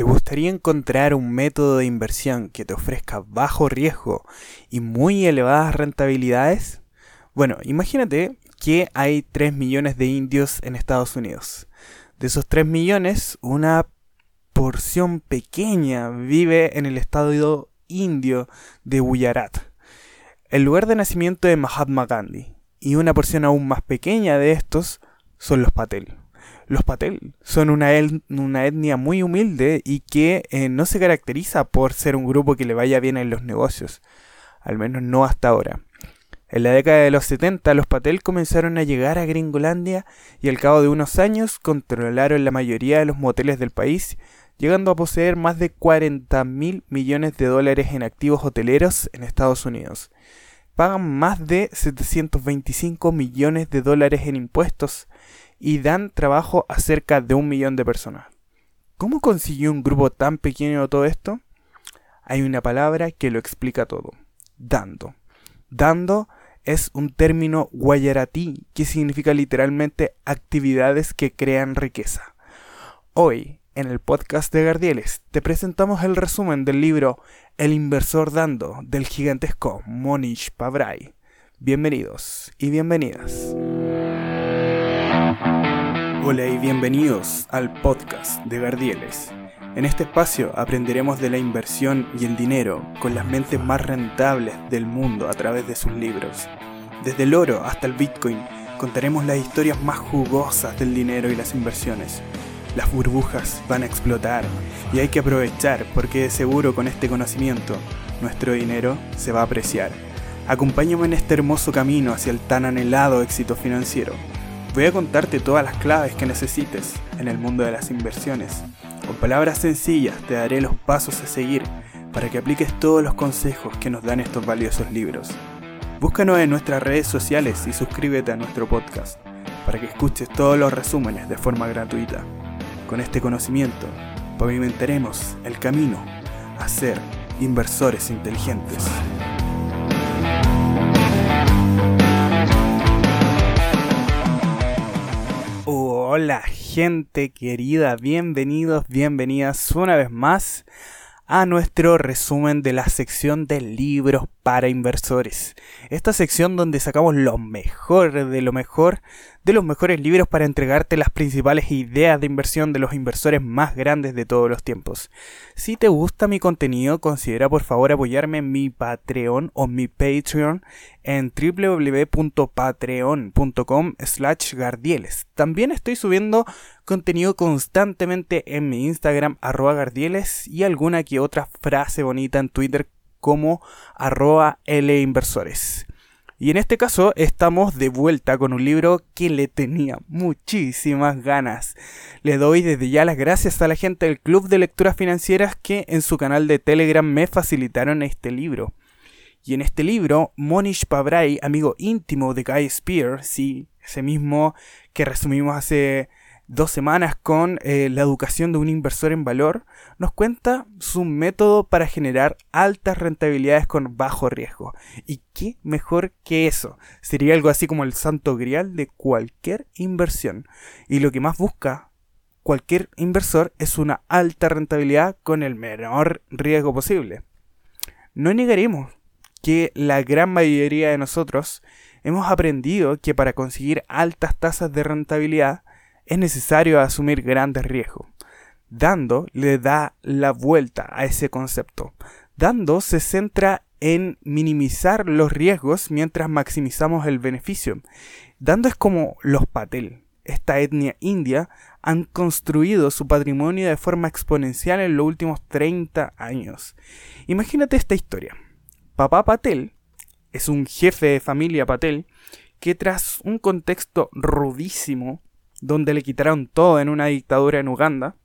¿Te gustaría encontrar un método de inversión que te ofrezca bajo riesgo y muy elevadas rentabilidades? Bueno, imagínate que hay 3 millones de indios en Estados Unidos. De esos 3 millones, una porción pequeña vive en el estado indio de Gujarat, el lugar de nacimiento de Mahatma Gandhi, y una porción aún más pequeña de estos son los Patel. Los Patel son una, etnia muy humilde y que eh, no se caracteriza por ser un grupo que le vaya bien en los negocios, al menos no hasta ahora. En la década de los 70 los Patel comenzaron a llegar a Gringolandia y al cabo de unos años controlaron la mayoría de los moteles del país, llegando a poseer más de 40 mil millones de dólares en activos hoteleros en Estados Unidos. Pagan más de 725 millones de dólares en impuestos y dan trabajo a cerca de un millón de personas. ¿Cómo consiguió un grupo tan pequeño todo esto? Hay una palabra que lo explica todo. Dando. Dando es un término guayaratí que significa literalmente actividades que crean riqueza. Hoy, en el podcast de Gardieles, te presentamos el resumen del libro El inversor dando del gigantesco Monish Pabrai. Bienvenidos y bienvenidas. Hola y bienvenidos al podcast de Gardieles. En este espacio aprenderemos de la inversión y el dinero con las mentes más rentables del mundo a través de sus libros. Desde el oro hasta el Bitcoin contaremos las historias más jugosas del dinero y las inversiones. Las burbujas van a explotar y hay que aprovechar porque de seguro con este conocimiento nuestro dinero se va a apreciar. Acompáñame en este hermoso camino hacia el tan anhelado éxito financiero. Voy a contarte todas las claves que necesites en el mundo de las inversiones. Con palabras sencillas te daré los pasos a seguir para que apliques todos los consejos que nos dan estos valiosos libros. Búscanos en nuestras redes sociales y suscríbete a nuestro podcast para que escuches todos los resúmenes de forma gratuita. Con este conocimiento pavimentaremos el camino a ser inversores inteligentes. Hola gente querida, bienvenidos, bienvenidas una vez más a nuestro resumen de la sección de libros para inversores. Esta sección donde sacamos lo mejor de lo mejor de los mejores libros para entregarte las principales ideas de inversión de los inversores más grandes de todos los tiempos. Si te gusta mi contenido, considera por favor apoyarme en mi Patreon o mi Patreon en www.patreon.com slash gardieles. También estoy subiendo contenido constantemente en mi Instagram arroba gardieles y alguna que otra frase bonita en Twitter como arroba linversores. Y en este caso estamos de vuelta con un libro que le tenía muchísimas ganas. Le doy desde ya las gracias a la gente del Club de Lecturas Financieras que en su canal de Telegram me facilitaron este libro. Y en este libro, Monish Pabrai, amigo íntimo de Guy Spear, sí, ese mismo que resumimos hace dos semanas con eh, la educación de un inversor en valor, nos cuenta su método para generar altas rentabilidades con bajo riesgo. ¿Y qué mejor que eso? Sería algo así como el santo grial de cualquier inversión. Y lo que más busca cualquier inversor es una alta rentabilidad con el menor riesgo posible. No negaremos que la gran mayoría de nosotros hemos aprendido que para conseguir altas tasas de rentabilidad es necesario asumir grandes riesgos. Dando le da la vuelta a ese concepto. Dando se centra en minimizar los riesgos mientras maximizamos el beneficio. Dando es como los Patel, esta etnia india, han construido su patrimonio de forma exponencial en los últimos 30 años. Imagínate esta historia. Papá Patel es un jefe de familia Patel que tras un contexto rudísimo donde le quitaron todo en una dictadura en Uganda,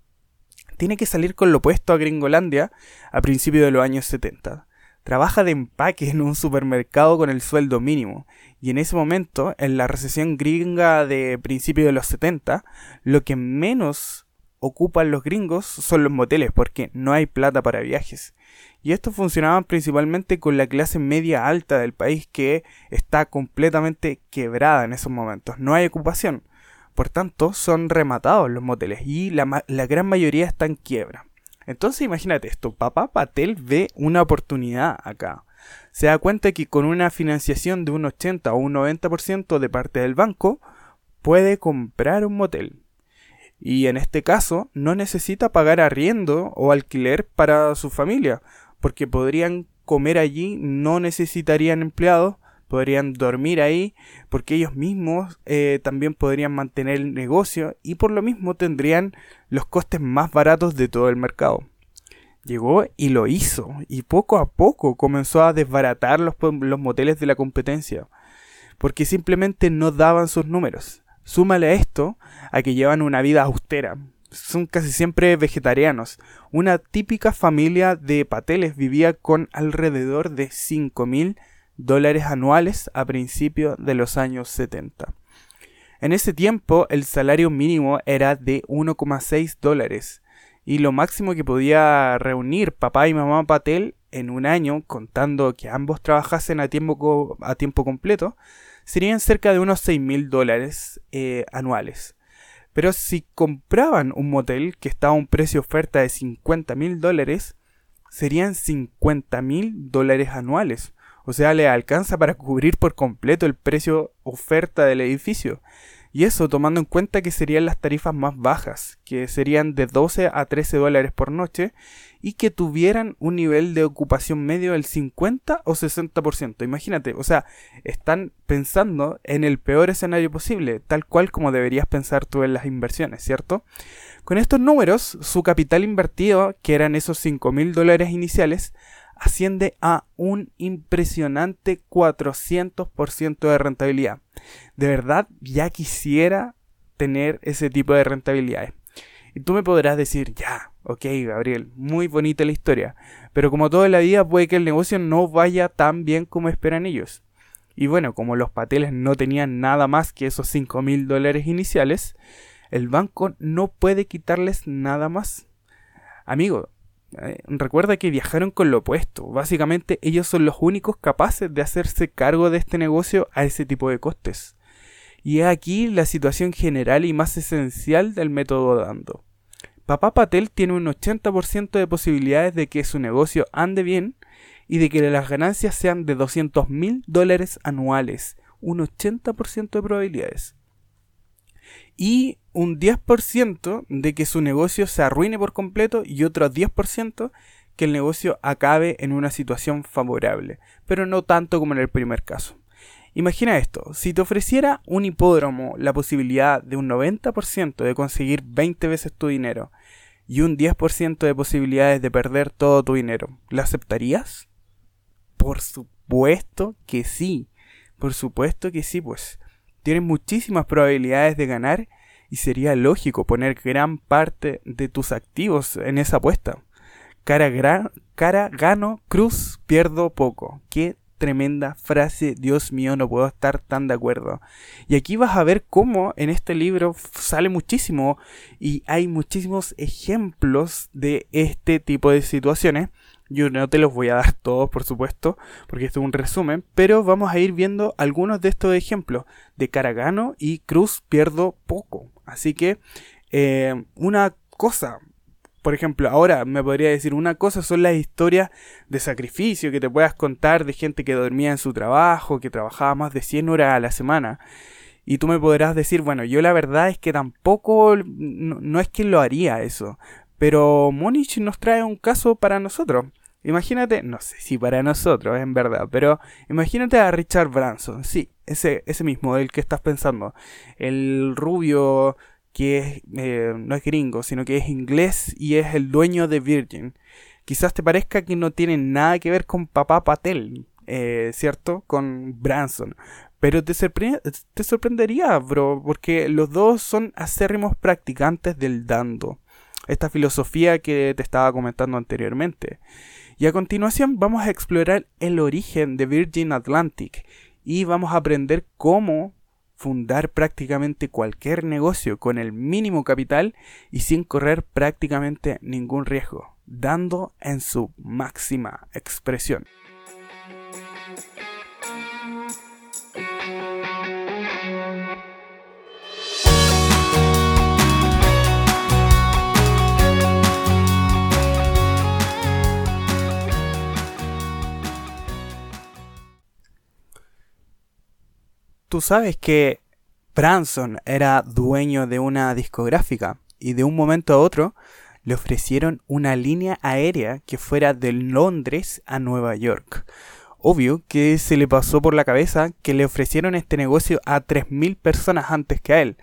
tiene que salir con lo opuesto a Gringolandia a principios de los años 70. Trabaja de empaque en un supermercado con el sueldo mínimo, y en ese momento, en la recesión gringa de principios de los 70, lo que menos ocupan los gringos son los moteles, porque no hay plata para viajes. Y esto funcionaba principalmente con la clase media alta del país que está completamente quebrada en esos momentos. No hay ocupación. Por tanto, son rematados los moteles y la, gran mayoría están en quiebra. Entonces imagínate esto, papá Patel ve una oportunidad acá. Se da cuenta que con una financiación de un 80 o un 90% de parte del banco, puede comprar un motel. Y en este caso no necesita pagar arriendo o alquiler para su familia, porque podrían comer allí, no necesitarían empleados, podrían dormir ahí, porque ellos mismos eh, también podrían mantener el negocio y por lo mismo tendrían los costes más baratos de todo el mercado. Llegó y lo hizo, y poco a poco comenzó a desbaratar los, los moteles de la competencia, porque simplemente no daban sus números. Súmale a esto a que llevan una vida austera, son casi siempre vegetarianos. Una típica familia de pateles vivía con alrededor de 5 mil dólares anuales a principios de los años 70. En ese tiempo el salario mínimo era de 1,6 dólares y lo máximo que podía reunir papá y mamá Patel en un año, contando que ambos trabajasen a tiempo, a tiempo completo, serían cerca de unos 6 mil dólares eh, anuales. Pero si compraban un motel que estaba a un precio oferta de 50 mil dólares, serían 50 mil dólares anuales. O sea, le alcanza para cubrir por completo el precio oferta del edificio. Y eso tomando en cuenta que serían las tarifas más bajas, que serían de 12 a 13 dólares por noche, y que tuvieran un nivel de ocupación medio del 50 o 60%. Imagínate, o sea, están pensando en el peor escenario posible, tal cual como deberías pensar tú en las inversiones, ¿cierto? Con estos números, su capital invertido, que eran esos 5 mil dólares iniciales, asciende a un impresionante 400% de rentabilidad. De verdad, ya quisiera tener ese tipo de rentabilidades. Y tú me podrás decir, ya, ok, Gabriel, muy bonita la historia, pero como toda la vida puede que el negocio no vaya tan bien como esperan ellos. Y bueno, como los pateles no tenían nada más que esos 5 mil dólares iniciales, el banco no puede quitarles nada más. Amigo, eh, recuerda que viajaron con lo opuesto. Básicamente ellos son los únicos capaces de hacerse cargo de este negocio a ese tipo de costes. Y es aquí la situación general y más esencial del método dando. Papá Patel tiene un 80% de posibilidades de que su negocio ande bien y de que las ganancias sean de 200 mil dólares anuales. Un 80% de probabilidades y un 10% de que su negocio se arruine por completo y otro 10% que el negocio acabe en una situación favorable, pero no tanto como en el primer caso. Imagina esto, si te ofreciera un hipódromo la posibilidad de un 90% de conseguir 20 veces tu dinero y un 10% de posibilidades de perder todo tu dinero, ¿la aceptarías? Por supuesto que sí, por supuesto que sí, pues tienes muchísimas probabilidades de ganar y sería lógico poner gran parte de tus activos en esa apuesta. Cara, cara gano, cruz, pierdo poco. Qué tremenda frase, Dios mío, no puedo estar tan de acuerdo. Y aquí vas a ver cómo en este libro sale muchísimo y hay muchísimos ejemplos de este tipo de situaciones yo no te los voy a dar todos, por supuesto, porque esto es un resumen, pero vamos a ir viendo algunos de estos ejemplos. De Caragano y Cruz pierdo poco. Así que, eh, una cosa, por ejemplo, ahora me podría decir una cosa son las historias de sacrificio que te puedas contar de gente que dormía en su trabajo, que trabajaba más de 100 horas a la semana. Y tú me podrás decir, bueno, yo la verdad es que tampoco, no, no es que lo haría eso, pero Monich nos trae un caso para nosotros. Imagínate, no sé si para nosotros, en verdad, pero imagínate a Richard Branson, sí, ese, ese mismo, el que estás pensando. El rubio que eh, no es gringo, sino que es inglés y es el dueño de Virgin. Quizás te parezca que no tiene nada que ver con papá Patel, eh, ¿cierto? Con Branson. Pero te, te sorprendería, bro, porque los dos son acérrimos practicantes del dando esta filosofía que te estaba comentando anteriormente. Y a continuación vamos a explorar el origen de Virgin Atlantic y vamos a aprender cómo fundar prácticamente cualquier negocio con el mínimo capital y sin correr prácticamente ningún riesgo, dando en su máxima expresión. Tú sabes que Branson era dueño de una discográfica y de un momento a otro le ofrecieron una línea aérea que fuera de Londres a Nueva York. Obvio que se le pasó por la cabeza que le ofrecieron este negocio a 3.000 personas antes que a él.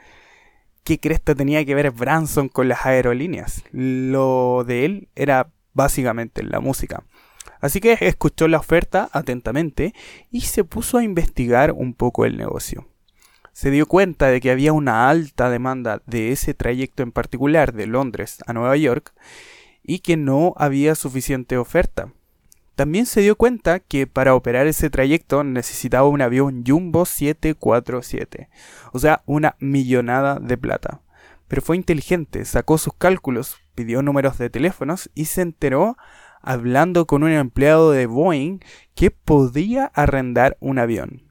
¿Qué cresta tenía que ver Branson con las aerolíneas? Lo de él era básicamente la música. Así que escuchó la oferta atentamente y se puso a investigar un poco el negocio se dio cuenta de que había una alta demanda de ese trayecto en particular de Londres a Nueva York y que no había suficiente oferta. También se dio cuenta que para operar ese trayecto necesitaba un avión Jumbo 747, o sea, una millonada de plata. Pero fue inteligente, sacó sus cálculos, pidió números de teléfonos y se enteró hablando con un empleado de Boeing que podía arrendar un avión.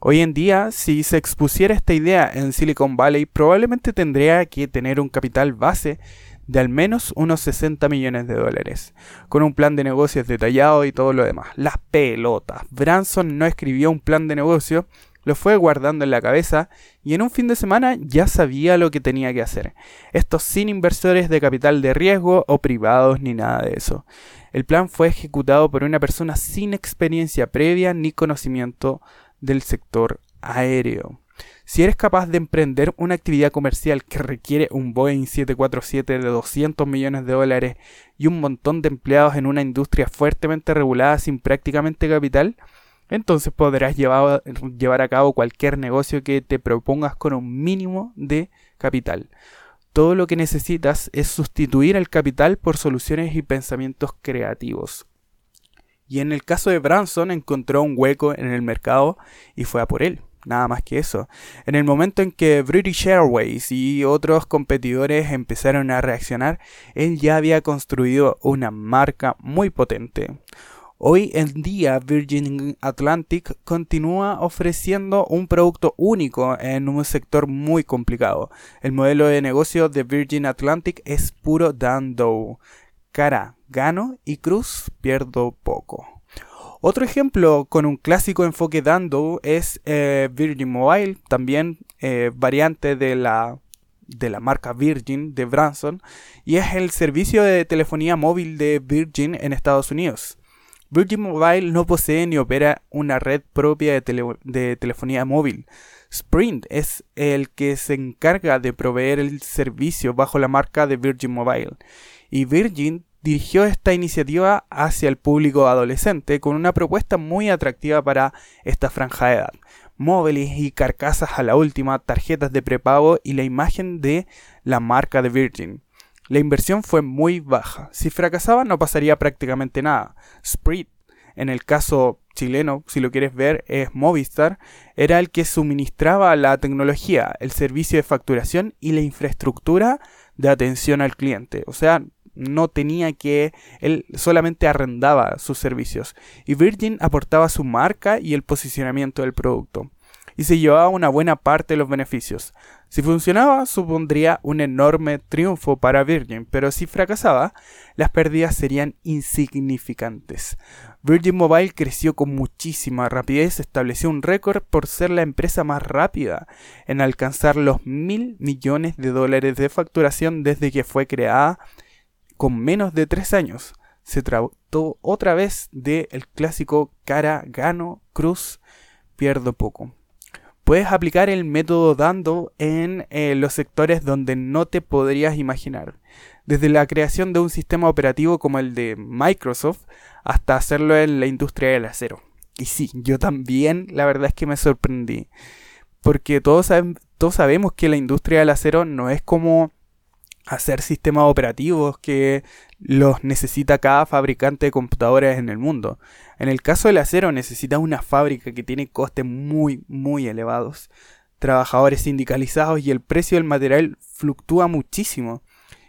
Hoy en día, si se expusiera esta idea en Silicon Valley, probablemente tendría que tener un capital base de al menos unos 60 millones de dólares, con un plan de negocios detallado y todo lo demás. Las pelotas. Branson no escribió un plan de negocio, lo fue guardando en la cabeza y en un fin de semana ya sabía lo que tenía que hacer. Esto sin inversores de capital de riesgo o privados ni nada de eso. El plan fue ejecutado por una persona sin experiencia previa ni conocimiento del sector aéreo. Si eres capaz de emprender una actividad comercial que requiere un Boeing 747 de 200 millones de dólares y un montón de empleados en una industria fuertemente regulada sin prácticamente capital, entonces podrás llevar, llevar, a cabo cualquier negocio que te propongas con un mínimo de capital. Todo lo que necesitas es sustituir el capital por soluciones y pensamientos creativos. Y en el caso de Branson encontró un hueco en el mercado y fue a por él. Nada más que eso. En el momento en que British Airways y otros competidores empezaron a reaccionar, él ya había construido una marca muy potente. Hoy en día Virgin Atlantic continúa ofreciendo un producto único en un sector muy complicado. El modelo de negocio de Virgin Atlantic es puro Dando cara gano y cruz pierdo poco. Otro ejemplo con un clásico enfoque dando es eh, Virgin Mobile, también eh, variante de la, de la marca Virgin de Branson, y es el servicio de telefonía móvil de Virgin en Estados Unidos. Virgin Mobile no posee ni opera una red propia de, telefonía móvil. Sprint es el que se encarga de proveer el servicio bajo la marca de Virgin Mobile y Virgin dirigió esta iniciativa hacia el público adolescente con una propuesta muy atractiva para esta franja de edad. Móviles y carcasas a la última, tarjetas de prepago y la imagen de la marca de Virgin. La inversión fue muy baja. Si fracasaba no pasaría prácticamente nada. Sprint, en el caso chileno, si lo quieres ver, es Movistar, era el que suministraba la tecnología, el servicio de facturación y la infraestructura de atención al cliente. O sea, no tenía que, él solamente arrendaba sus servicios y Virgin aportaba su marca y el posicionamiento del producto y se llevaba una buena parte de los beneficios. Si funcionaba, supondría un enorme triunfo para Virgin, pero si fracasaba, las pérdidas serían insignificantes. Virgin Mobile creció con muchísima rapidez, estableció un récord por ser la empresa más rápida en alcanzar los mil millones de dólares de facturación desde que fue creada con menos de tres años. Se trató otra vez del el clásico cara, gano, cruz, pierdo poco. Puedes aplicar el método dando en eh, los sectores donde no te podrías imaginar. Desde la creación de un sistema operativo como el de Microsoft hasta hacerlo en la industria del acero. Y sí, yo también la verdad es que me sorprendí. Porque todos, todos sabemos que la industria del acero no es como hacer sistemas operativos que los necesita cada fabricante de computadores en el mundo. En el caso del acero necesita una fábrica que tiene costes muy muy elevados, trabajadores sindicalizados y el precio del material fluctúa muchísimo.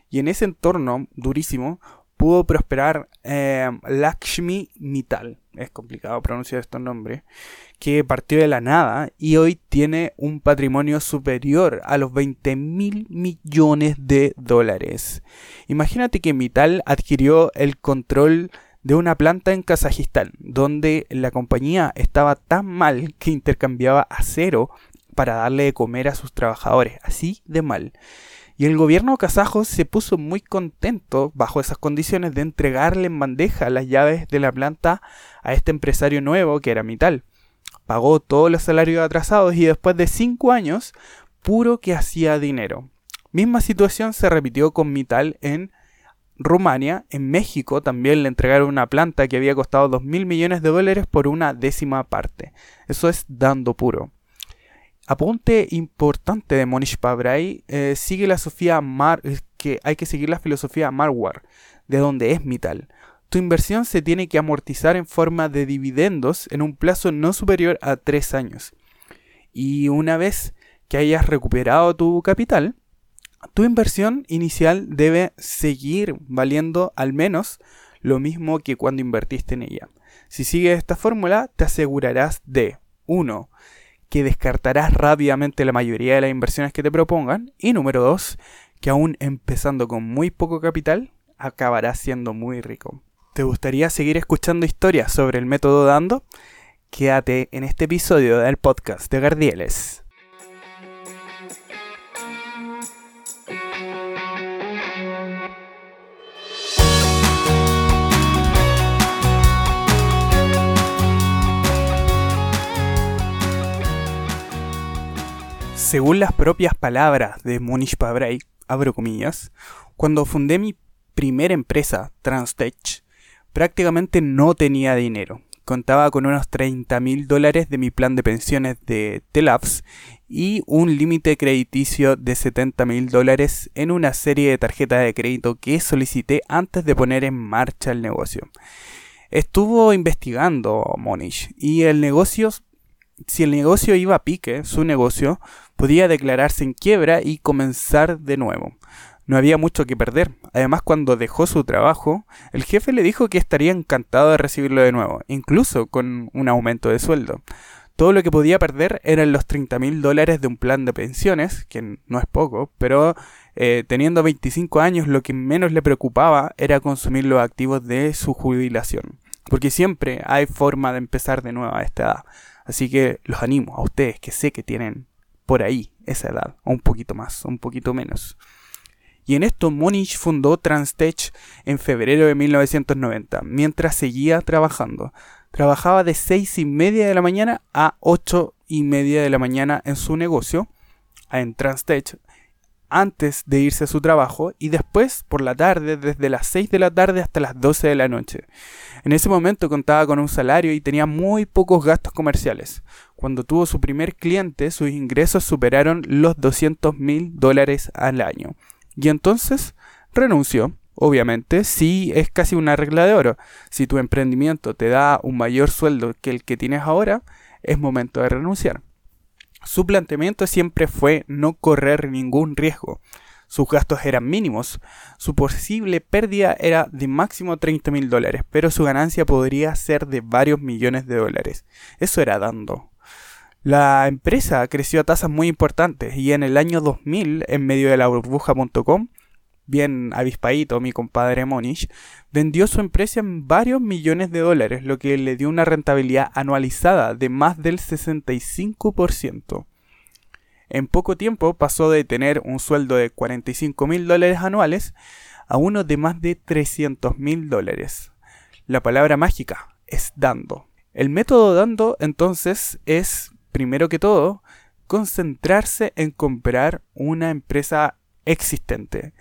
Y en ese entorno durísimo pudo prosperar eh, Lakshmi Mittal, es complicado pronunciar estos nombres, que partió de la nada y hoy tiene un patrimonio superior a los 20 mil millones de dólares. Imagínate que Mittal adquirió el control de una planta en Kazajistán, donde la compañía estaba tan mal que intercambiaba acero para darle de comer a sus trabajadores, así de mal. Y el gobierno kazajo se puso muy contento bajo esas condiciones de entregarle en bandeja las llaves de la planta a este empresario nuevo que era Mital. Pagó todos los salarios atrasados y después de cinco años, puro que hacía dinero. Misma situación se repitió con Mital en Rumania. En México también le entregaron una planta que había costado 2 mil millones de dólares por una décima parte. Eso es dando puro. Apunte importante de Monish Pabrai, eh, sigue la Sofía Mar, que hay que seguir la filosofía Marwar, de donde es Mital. Tu inversión se tiene que amortizar en forma de dividendos en un plazo no superior a 3 años. Y una vez que hayas recuperado tu capital, tu inversión inicial debe seguir valiendo al menos lo mismo que cuando invertiste en ella. Si sigues esta fórmula, te asegurarás de 1 que descartarás rápidamente la mayoría de las inversiones que te propongan. Y número 2, que aún empezando con muy poco capital, acabarás siendo muy rico. ¿Te gustaría seguir escuchando historias sobre el método Dando? Quédate en este episodio del podcast de Gardieles. Según las propias palabras de Monish Pabrai, abro comillas, cuando fundé mi primera empresa, Transtech, prácticamente no tenía dinero. Contaba con unos 30 mil dólares de mi plan de pensiones de Telabs y un límite crediticio de 70 mil dólares en una serie de tarjetas de crédito que solicité antes de poner en marcha el negocio. Estuvo investigando Monish y el negocio si el negocio iba a pique, su negocio, podía declararse en quiebra y comenzar de nuevo. No había mucho que perder. Además, cuando dejó su trabajo, el jefe le dijo que estaría encantado de recibirlo de nuevo, incluso con un aumento de sueldo. Todo lo que podía perder eran los 30 mil dólares de un plan de pensiones, que no es poco, pero eh, teniendo 25 años lo que menos le preocupaba era consumir los activos de su jubilación. Porque siempre hay forma de empezar de nuevo a esta edad. Así que los animo a ustedes que sé que tienen por ahí esa edad, o un poquito más, un poquito menos. Y en esto Monish fundó Transtech en febrero de 1990, mientras seguía trabajando. Trabajaba de seis y media de la mañana a ocho y media de la mañana en su negocio, en Transtech, antes de irse a su trabajo y después por la tarde, desde las 6 de la tarde hasta las 12 de la noche. En ese momento contaba con un salario y tenía muy pocos gastos comerciales. Cuando tuvo su primer cliente, sus ingresos superaron los 200 mil dólares al año. Y entonces renunció. Obviamente, sí es casi una regla de oro. Si tu emprendimiento te da un mayor sueldo que el que tienes ahora, es momento de renunciar. Su planteamiento siempre fue no correr ningún riesgo. Sus gastos eran mínimos, su posible pérdida era de máximo 30 mil dólares, pero su ganancia podría ser de varios millones de dólares. Eso era dando. La empresa creció a tasas muy importantes y en el año 2000, en medio de la burbuja.com, bien avispadito mi compadre Monish, vendió su empresa en varios millones de dólares, lo que le dio una rentabilidad anualizada de más del 65%. En poco tiempo pasó de tener un sueldo de 45 mil dólares anuales a uno de más de 300 mil dólares. La palabra mágica es dando. El método dando entonces es, primero que todo, concentrarse en comprar una empresa existente,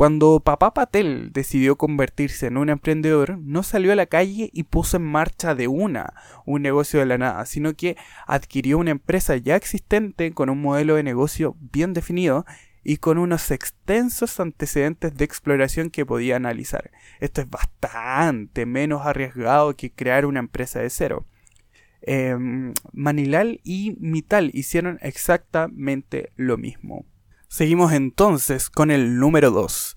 cuando papá Patel decidió convertirse en un emprendedor, no salió a la calle y puso en marcha de una un negocio de la nada, sino que adquirió una empresa ya existente con un modelo de negocio bien definido y con unos extensos antecedentes de exploración que podía analizar. Esto es bastante menos arriesgado que crear una empresa de cero. Em, Manilal y Mital hicieron exactamente lo mismo. Seguimos entonces con el número 2.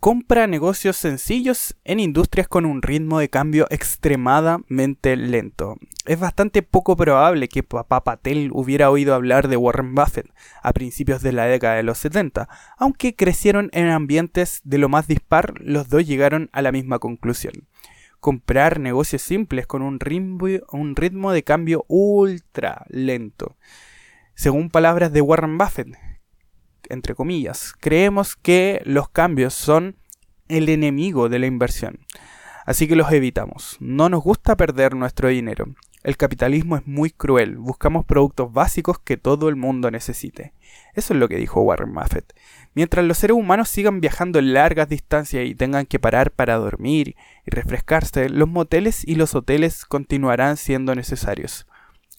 Compra negocios sencillos en industrias con un ritmo de cambio extremadamente lento. Es bastante poco probable que papá Patel hubiera oído hablar de Warren Buffett a principios de la década de los 70, aunque crecieron en ambientes de lo más dispar, los dos llegaron a la misma conclusión. Comprar negocios simples con un ritmo, de cambio ultra lento. Según palabras de Warren Buffett, entre comillas, creemos que los cambios son el enemigo de la inversión. Así que los evitamos. No nos gusta perder nuestro dinero. El capitalismo es muy cruel. Buscamos productos básicos que todo el mundo necesite. Eso es lo que dijo Warren Buffett. Mientras los seres humanos sigan viajando largas distancias y tengan que parar para dormir y refrescarse, los moteles y los hoteles continuarán siendo necesarios.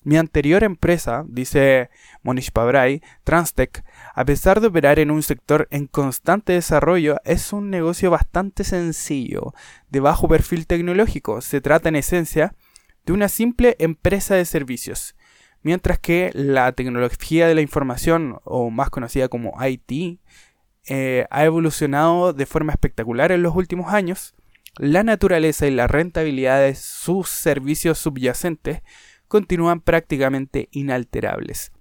Mi anterior empresa, dice Monish Pabrai, Transtech, a pesar de operar en un sector en constante desarrollo, es un negocio bastante sencillo, de bajo perfil tecnológico. Se trata en esencia de una simple empresa de servicios, mientras que la tecnología de la información, o más conocida como IT, eh, ha evolucionado de forma espectacular en los últimos años. La naturaleza y la rentabilidad de sus servicios subyacentes continúan prácticamente inalterables.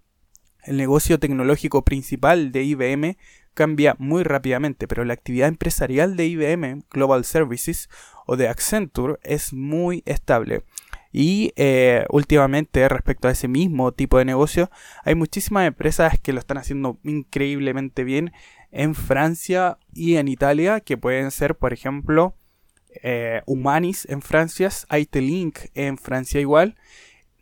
El negocio tecnológico principal de IBM cambia muy rápidamente, pero la actividad empresarial de IBM, Global Services, o de Accenture, es muy estable. Y eh, últimamente, respecto a ese mismo tipo de negocio, hay muchísimas empresas que lo están haciendo increíblemente bien en Francia y en Italia, que pueden ser, por ejemplo, eh, Humanis en Francia, IT-Link en Francia igual,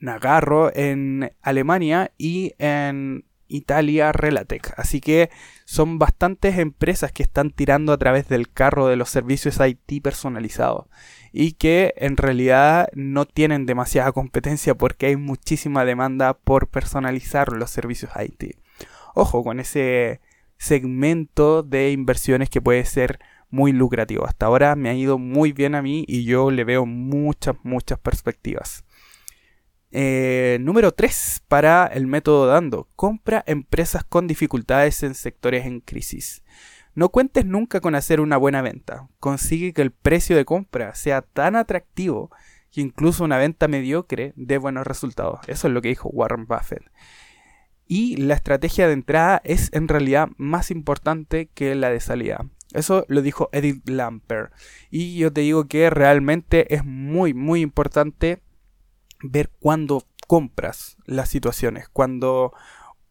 Nagarro en Alemania y en Italia Relatec. Así que son bastantes empresas que están tirando a través del carro de los servicios IT personalizados y que en realidad no tienen demasiada competencia porque hay muchísima demanda por personalizar los servicios IT. Ojo con ese segmento de inversiones que puede ser muy lucrativo. Hasta ahora me ha ido muy bien a mí y yo le veo muchas, muchas perspectivas. Eh, número 3 para el método dando. Compra empresas con dificultades en sectores en crisis. No cuentes nunca con hacer una buena venta. Consigue que el precio de compra sea tan atractivo que incluso una venta mediocre dé buenos resultados. Eso es lo que dijo Warren Buffett. Y la estrategia de entrada es en realidad más importante que la de salida. Eso lo dijo Edith Lamper. Y yo te digo que realmente es muy, muy importante ver cuando compras las situaciones. Cuando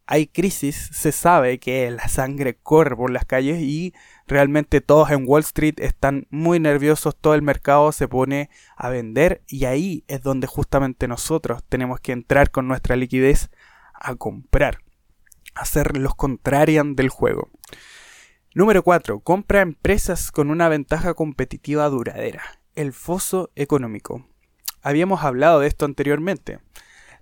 hay crisis, se sabe que la sangre corre por las calles y realmente todos en Wall Street están muy nerviosos, todo el mercado se pone a vender y ahí es donde justamente nosotros tenemos que entrar con nuestra liquidez a comprar, hacer los contrarian del juego. Número 4. Compra empresas con una ventaja competitiva duradera. El foso económico. Habíamos hablado de esto anteriormente.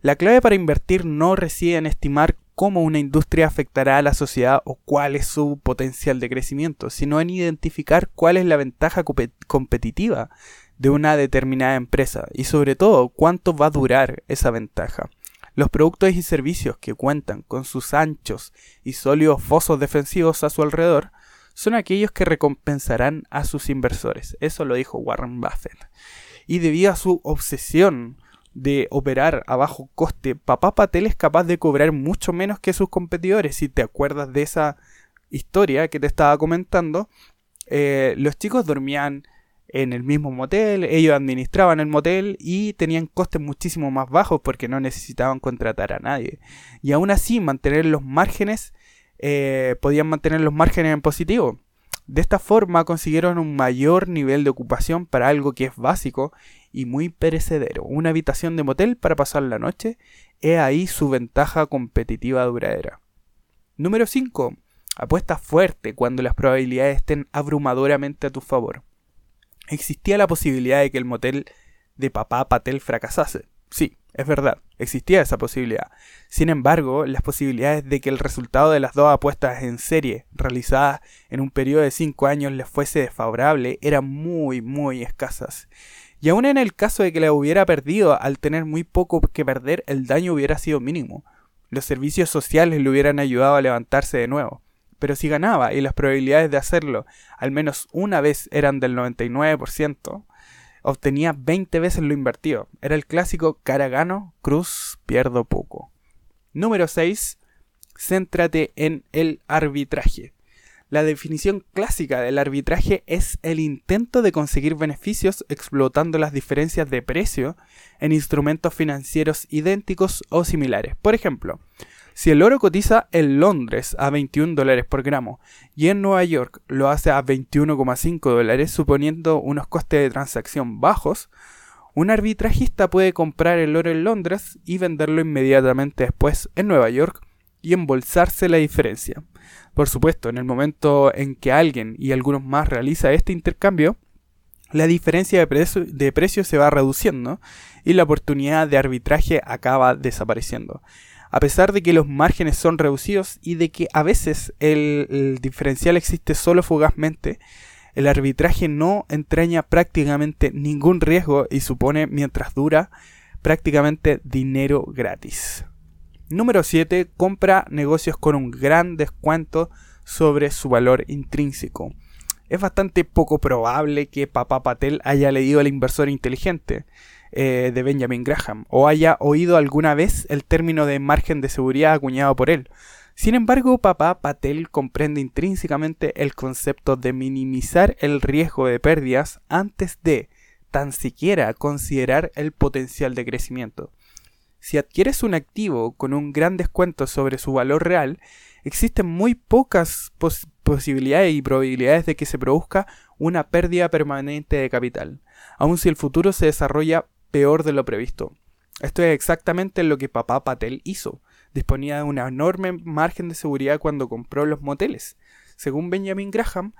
La clave para invertir no reside en estimar cómo una industria afectará a la sociedad o cuál es su potencial de crecimiento, sino en identificar cuál es la ventaja competitiva de una determinada empresa y sobre todo cuánto va a durar esa ventaja. Los productos y servicios que cuentan con sus anchos y sólidos fosos defensivos a su alrededor son aquellos que recompensarán a sus inversores. Eso lo dijo Warren Buffett y debido a su obsesión de operar a bajo coste, Papá Patel es capaz de cobrar mucho menos que sus competidores. Si te acuerdas de esa historia que te estaba comentando, eh, los chicos dormían en el mismo motel, ellos administraban el motel y tenían costes muchísimo más bajos porque no necesitaban contratar a nadie. Y aún así mantener los márgenes, eh, podían mantener los márgenes en positivo. De esta forma consiguieron un mayor nivel de ocupación para algo que es básico y muy perecedero. Una habitación de motel para pasar la noche. He ahí su ventaja competitiva duradera. Número 5. Apuesta fuerte cuando las probabilidades estén abrumadoramente a tu favor. Existía la posibilidad de que el motel de papá Patel fracasase. Sí, es verdad, existía esa posibilidad. Sin embargo, las posibilidades de que el resultado de las dos apuestas en serie realizadas en un periodo de 5 años les fuese desfavorable eran muy, muy escasas. Y aun en el caso de que la hubiera perdido, al tener muy poco que perder, el daño hubiera sido mínimo. Los servicios sociales le hubieran ayudado a levantarse de nuevo. Pero si ganaba y las probabilidades de hacerlo al menos una vez eran del 99%, obtenía 20 veces lo invertido. Era el clásico cara gano, cruz, pierdo poco. Número 6. Céntrate en el arbitraje. La definición clásica del arbitraje es el intento de conseguir beneficios explotando las diferencias de precio en instrumentos financieros idénticos o similares. Por ejemplo, Si el oro cotiza en Londres a 21 dólares por gramo y en Nueva York lo hace a 21,5 dólares, suponiendo unos costes de transacción bajos, un arbitrajista puede comprar el oro en Londres y venderlo inmediatamente después en Nueva York y embolsarse la diferencia. Por supuesto, en el momento en que alguien y algunos más realiza este intercambio, la diferencia de, de precio se va reduciendo y la oportunidad de arbitraje acaba desapareciendo a pesar de que los márgenes son reducidos y de que a veces el, diferencial existe solo fugazmente, el arbitraje no entraña prácticamente ningún riesgo y supone, mientras dura, prácticamente dinero gratis. Número 7. Compra negocios con un gran descuento sobre su valor intrínseco. Es bastante poco probable que Papá Patel haya leído al inversor inteligente. Eh, de Benjamin Graham o haya oído alguna vez el término de margen de seguridad acuñado por él. Sin embargo, papá Patel comprende intrínsecamente el concepto de minimizar el riesgo de pérdidas antes de tan siquiera considerar el potencial de crecimiento. Si adquieres un activo con un gran descuento sobre su valor real, existen muy pocas posibilidades y probabilidades de que se produzca una pérdida permanente de capital, aun si el futuro se desarrolla peor de lo previsto. Esto es exactamente lo que papá Patel hizo. Disponía de un enorme margen de seguridad cuando compró los moteles. Según Benjamin Graham,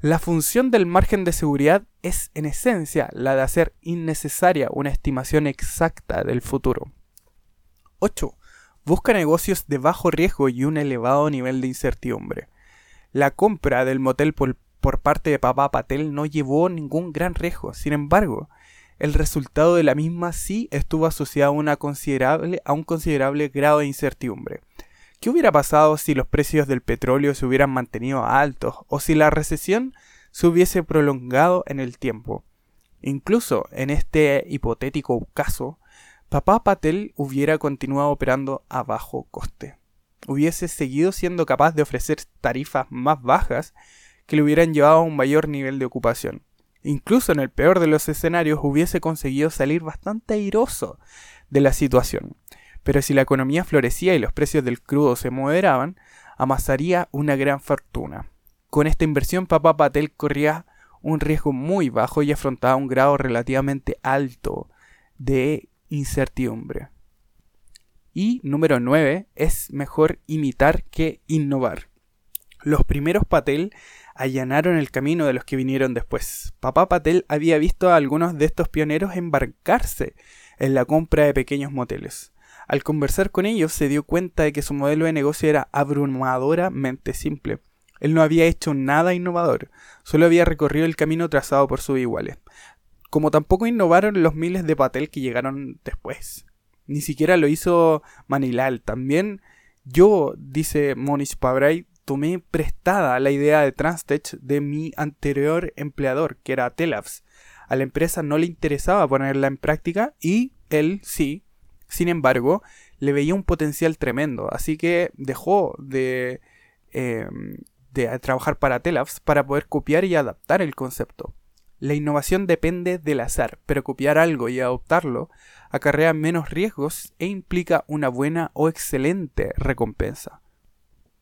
la función del margen de seguridad es en esencia la de hacer innecesaria una estimación exacta del futuro. 8. Busca negocios de bajo riesgo y un elevado nivel de incertidumbre. La compra del motel por, parte de papá Patel no llevó ningún gran riesgo. Sin embargo, el resultado de la misma sí estuvo asociado a, a un considerable grado de incertidumbre. ¿Qué hubiera pasado si los precios del petróleo se hubieran mantenido altos o si la recesión se hubiese prolongado en el tiempo? Incluso en este hipotético caso, Papá Patel hubiera continuado operando a bajo coste. Hubiese seguido siendo capaz de ofrecer tarifas más bajas que le hubieran llevado a un mayor nivel de ocupación incluso en el peor de los escenarios, hubiese conseguido salir bastante airoso de la situación. Pero si la economía florecía y los precios del crudo se moderaban, amasaría una gran fortuna. Con esta inversión, Papá Patel corría un riesgo muy bajo y afrontaba un grado relativamente alto de incertidumbre. Y número 9 es mejor imitar que innovar. Los primeros Patel allanaron el camino de los que vinieron después. Papá Patel había visto a algunos de estos pioneros embarcarse en la compra de pequeños moteles. Al conversar con ellos se dio cuenta de que su modelo de negocio era abrumadoramente simple. Él no había hecho nada innovador, solo había recorrido el camino trazado por sus iguales. Como tampoco innovaron los miles de Patel que llegaron después. Ni siquiera lo hizo Manilal. También yo, dice Monish Pabray, tomé prestada la idea de Transtech de mi anterior empleador, que era Telabs. A la empresa no le interesaba ponerla en práctica y él sí. Sin embargo, le veía un potencial tremendo, así que dejó de, em, de trabajar para Telabs para poder copiar y adaptar el concepto. La innovación depende del azar, pero copiar algo y adoptarlo acarrea menos riesgos e implica una buena o excelente recompensa.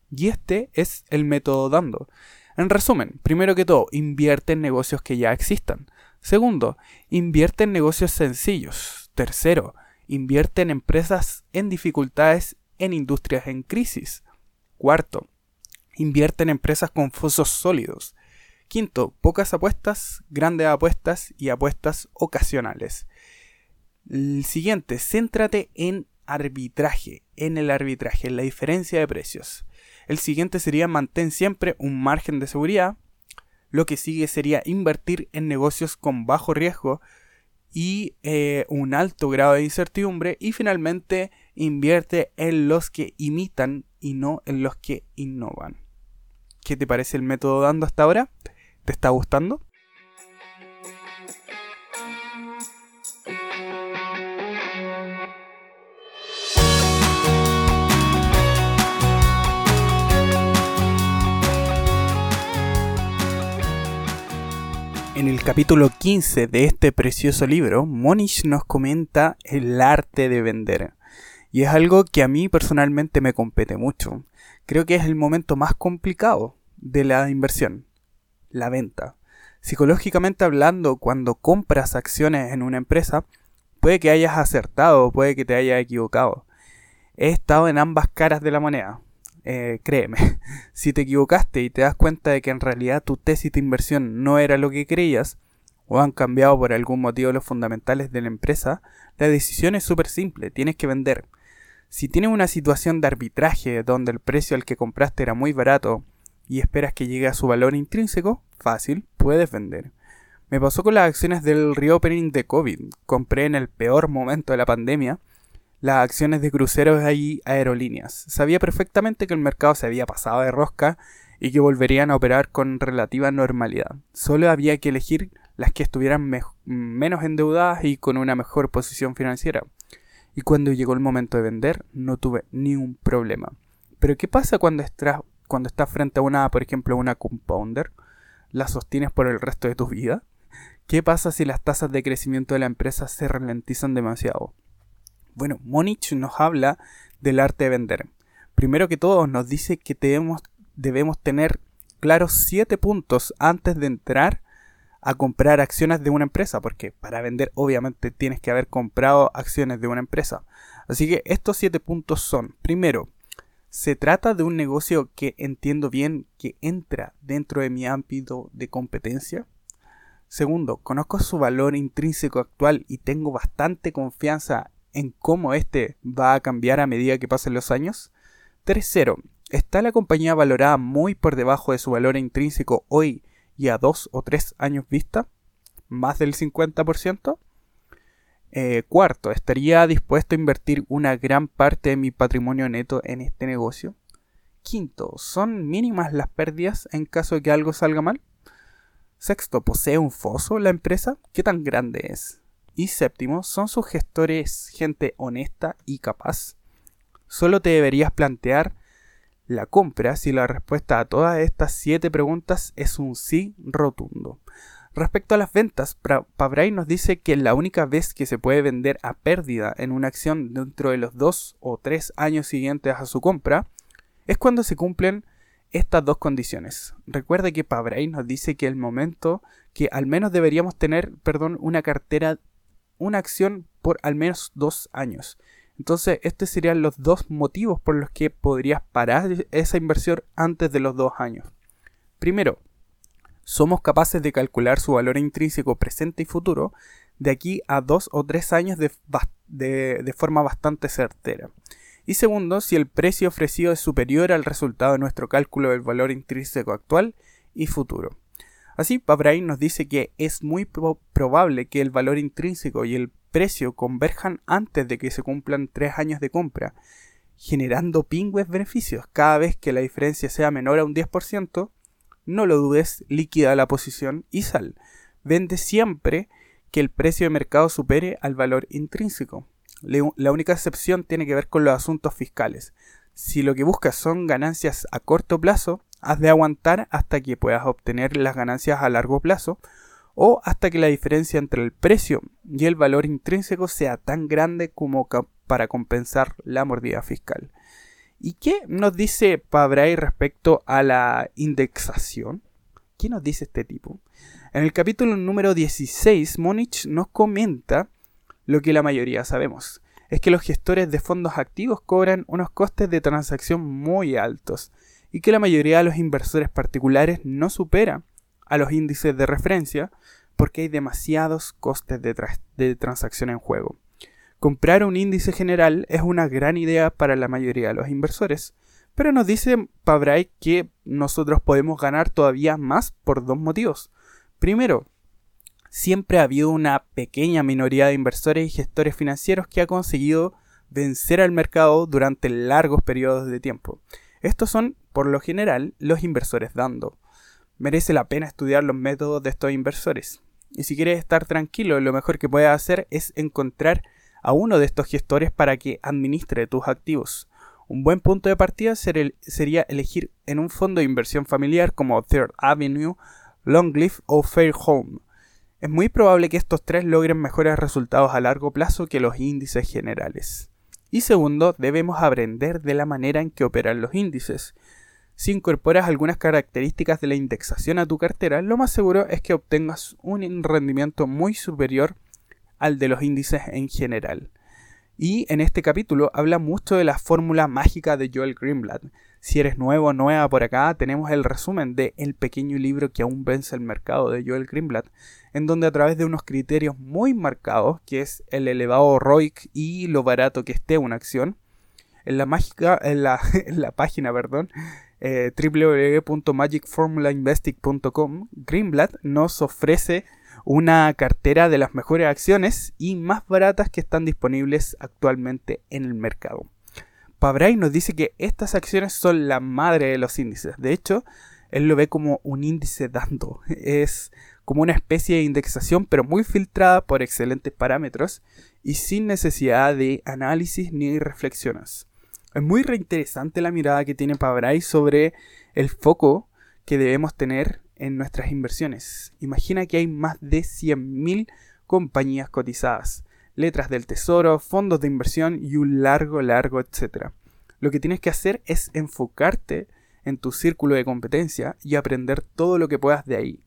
Y este es el método dando. En resumen, primero que todo, invierte en negocios que ya existan. Segundo, invierte en negocios sencillos. Tercero, invierte en empresas en dificultades en industrias en crisis. Cuarto, invierte en empresas con fosos sólidos. Quinto, pocas apuestas, grandes apuestas y apuestas ocasionales. El siguiente, céntrate en arbitraje, en el arbitraje, en la diferencia de precios. El siguiente sería mantén siempre un margen de seguridad. Lo que sigue sería invertir en negocios con bajo riesgo y eh, un alto grado de incertidumbre. Y finalmente invierte en los que imitan y no en los que innovan. ¿Qué te parece el método dando hasta ahora? ¿Te está gustando? En el capítulo 15 de este precioso libro, Monish nos comenta el arte de vender. Y es algo que a mí personalmente me compete mucho. Creo que es el momento más complicado de la inversión, la venta. Psicológicamente hablando, cuando compras acciones en una empresa, puede que hayas acertado, puede que te hayas equivocado. He estado en ambas caras de la moneda. Eh, créeme, si te equivocaste y te das cuenta de que en realidad tu tesis de inversión no era lo que creías, o han cambiado por algún motivo los fundamentales de la empresa, la decisión es súper simple, tienes que vender. Si tienes una situación de arbitraje donde el precio al que compraste era muy barato y esperas que llegue a su valor intrínseco, fácil, puedes vender. Me pasó con las acciones del reopening de COVID. Compré en el peor momento de la pandemia las acciones de cruceros y aerolíneas. Sabía perfectamente que el mercado se había pasado de rosca y que volverían a operar con relativa normalidad. Solo había que elegir las que estuvieran menos endeudadas y con una mejor posición financiera. Y cuando llegó el momento de vender, no tuve ni un problema. Pero ¿qué pasa cuando estás, cuando estás frente a una, por ejemplo, una compounder? ¿La sostienes por el resto de tu vida? ¿Qué pasa si las tasas de crecimiento de la empresa se ralentizan demasiado? Bueno, Monich nos habla del arte de vender. Primero que todo nos dice que debemos, debemos tener claros 7 puntos antes de entrar a comprar acciones de una empresa, porque para vender obviamente tienes que haber comprado acciones de una empresa. Así que estos 7 puntos son, primero, se trata de un negocio que entiendo bien que entra dentro de mi ámbito de competencia. Segundo, conozco su valor intrínseco actual y tengo bastante confianza en cómo este va a cambiar a medida que pasen los años. Tercero, ¿está la compañía valorada muy por debajo de su valor intrínseco hoy y a dos o tres años vista? ¿Más del 50%? Eh, cuarto, ¿estaría dispuesto a invertir una gran parte de mi patrimonio neto en este negocio? Quinto, ¿son mínimas las pérdidas en caso de que algo salga mal? Sexto, ¿posee un foso la empresa? ¿Qué tan grande es? Y séptimo, ¿son sus gestores gente honesta y capaz? Solo te deberías plantear la compra si la respuesta a todas estas siete preguntas es un sí rotundo. Respecto a las ventas, Pabray nos dice que la única vez que se puede vender a pérdida en una acción dentro de los dos o tres años siguientes a su compra es cuando se cumplen estas dos condiciones. Recuerde que Pabray nos dice que el momento que al menos deberíamos tener, perdón, una cartera una acción por al menos dos años. Entonces, estos serían los dos motivos por los que podrías parar esa inversión antes de los dos años. Primero, somos capaces de calcular su valor intrínseco presente y futuro de aquí a dos o tres años de, forma bastante certera. Y segundo, si el precio ofrecido es superior al resultado de nuestro cálculo del valor intrínseco actual y futuro. Así, Pabrain nos dice que es muy probable que el valor intrínseco y el precio converjan antes de que se cumplan tres años de compra, generando pingües beneficios. Cada vez que la diferencia sea menor a un 10%, no lo dudes, liquida la posición y sal. Vende siempre que el precio de mercado supere al valor intrínseco. La única excepción tiene que ver con los asuntos fiscales. Si lo que buscas son ganancias a corto plazo, has de aguantar hasta que puedas obtener las ganancias a largo plazo o hasta que la diferencia entre el precio y el valor intrínseco sea tan grande como para compensar la mordida fiscal. ¿Y qué nos dice Pabray respecto a la indexación? ¿Qué nos dice este tipo? En el capítulo número 16, Monich nos comenta lo que la mayoría sabemos. Es que los gestores de fondos activos cobran unos costes de transacción muy altos y que la mayoría de los inversores particulares no supera a los índices de referencia porque hay demasiados costes de, transacción en juego. Comprar un índice general es una gran idea para la mayoría de los inversores, pero nos dice Pabray que nosotros podemos ganar todavía más por dos motivos. Primero, siempre ha habido una pequeña minoría de inversores y gestores financieros que ha conseguido vencer al mercado durante largos periodos de tiempo. Estos son, por lo general, los inversores dando. Merece la pena estudiar los métodos de estos inversores. Y si quieres estar tranquilo, lo mejor que puedes hacer es encontrar a uno de estos gestores para que administre tus activos. Un buen punto de partida sería elegir en un fondo de inversión familiar como Third Avenue, Longleaf o Fair Home. Es muy probable que estos tres logren mejores resultados a largo plazo que los índices generales. Y segundo, debemos aprender de la manera en que operan los índices. Si incorporas algunas características de la indexación a tu cartera, lo más seguro es que obtengas un rendimiento muy superior al de los índices en general. Y en este capítulo habla mucho de la fórmula mágica de Joel Greenblatt. Si eres nuevo o nueva por acá, tenemos el resumen de El pequeño libro que aún vence el mercado de Joel Greenblatt, en donde a través de unos criterios muy marcados, que es el elevado ROIC y lo barato que esté una acción, en la, mágica, en la, página perdón, eh, www.magicformulainvesting.com, Greenblatt nos ofrece una cartera de las mejores acciones y más baratas que están disponibles actualmente en el mercado. Pabray nos dice que estas acciones son la madre de los índices. De hecho, él lo ve como un índice dando. Es como una especie de indexación, pero muy filtrada por excelentes parámetros y sin necesidad de análisis ni reflexiones. Es muy reinteresante la mirada que tiene Pabray sobre el foco que debemos tener en nuestras inversiones. Imagina que hay más de 100.000 compañías cotizadas, letras del tesoro, fondos de inversión y un largo, largo, etcétera. Lo que tienes que hacer es enfocarte en tu círculo de competencia y aprender todo lo que puedas de ahí.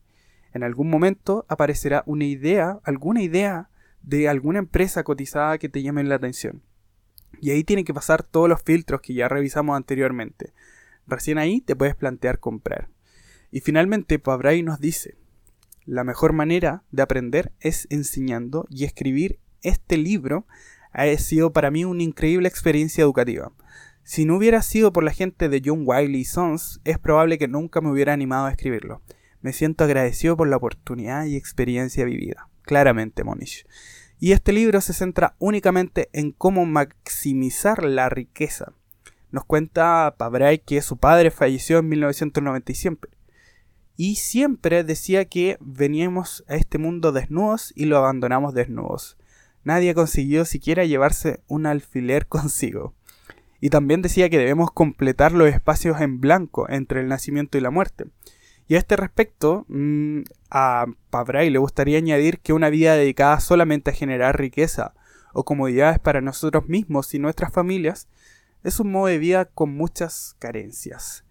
En algún momento aparecerá una idea, alguna idea de alguna empresa cotizada que te llame la atención. Y ahí tienen que pasar todos los filtros que ya revisamos anteriormente. Recién ahí te puedes plantear comprar. Y finalmente Pabray nos dice, la mejor manera de aprender es enseñando y escribir este libro ha sido para mí una increíble experiencia educativa. Si no hubiera sido por la gente de John Wiley Sons, es probable que nunca me hubiera animado a escribirlo. Me siento agradecido por la oportunidad y experiencia vivida. Claramente, Monish. Y este libro se centra únicamente en cómo maximizar la riqueza. Nos cuenta Pabray que su padre falleció en 1997 y siempre decía que veníamos a este mundo desnudos y lo abandonamos desnudos. Nadie consiguió siquiera llevarse un alfiler consigo. Y también decía que debemos completar los espacios en blanco entre el nacimiento y la muerte. Y a este respecto, mm, a Pabray le gustaría añadir que una vida dedicada solamente a generar riqueza o comodidades para nosotros mismos y nuestras familias es un modo de vida con muchas carencias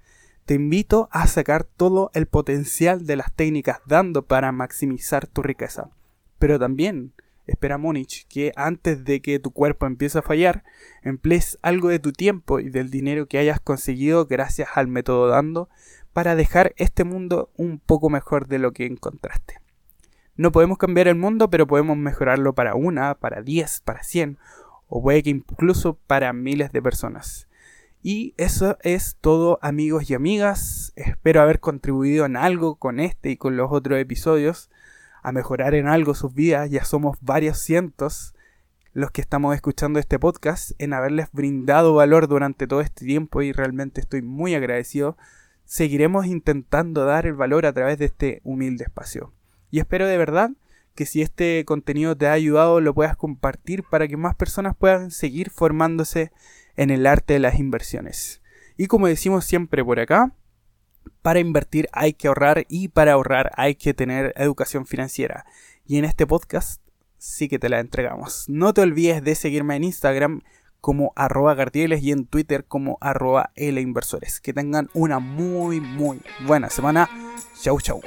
te invito a sacar todo el potencial de las técnicas dando para maximizar tu riqueza. Pero también espera Múnich que antes de que tu cuerpo empiece a fallar, emplees algo de tu tiempo y del dinero que hayas conseguido gracias al método dando para dejar este mundo un poco mejor de lo que encontraste. No podemos cambiar el mundo, pero podemos mejorarlo para una, para diez, para cien, o puede que incluso para miles de personas. Y eso es todo amigos y amigas. Espero haber contribuido en algo con este y con los otros episodios a mejorar en algo sus vidas. Ya somos varios cientos los que estamos escuchando este podcast en haberles brindado valor durante todo este tiempo y realmente estoy muy agradecido. Seguiremos intentando dar el valor a través de este humilde espacio. Y espero de verdad que si este contenido te ha ayudado lo puedas compartir para que más personas puedan seguir formándose en el arte de las inversiones. Y como decimos siempre por acá, para invertir hay que ahorrar y para ahorrar hay que tener educación financiera. Y en este podcast sí que te la entregamos. No te olvides de seguirme en Instagram como arroba gardieles y en Twitter como arroba inversores. Que tengan una muy muy buena semana. Chau chau.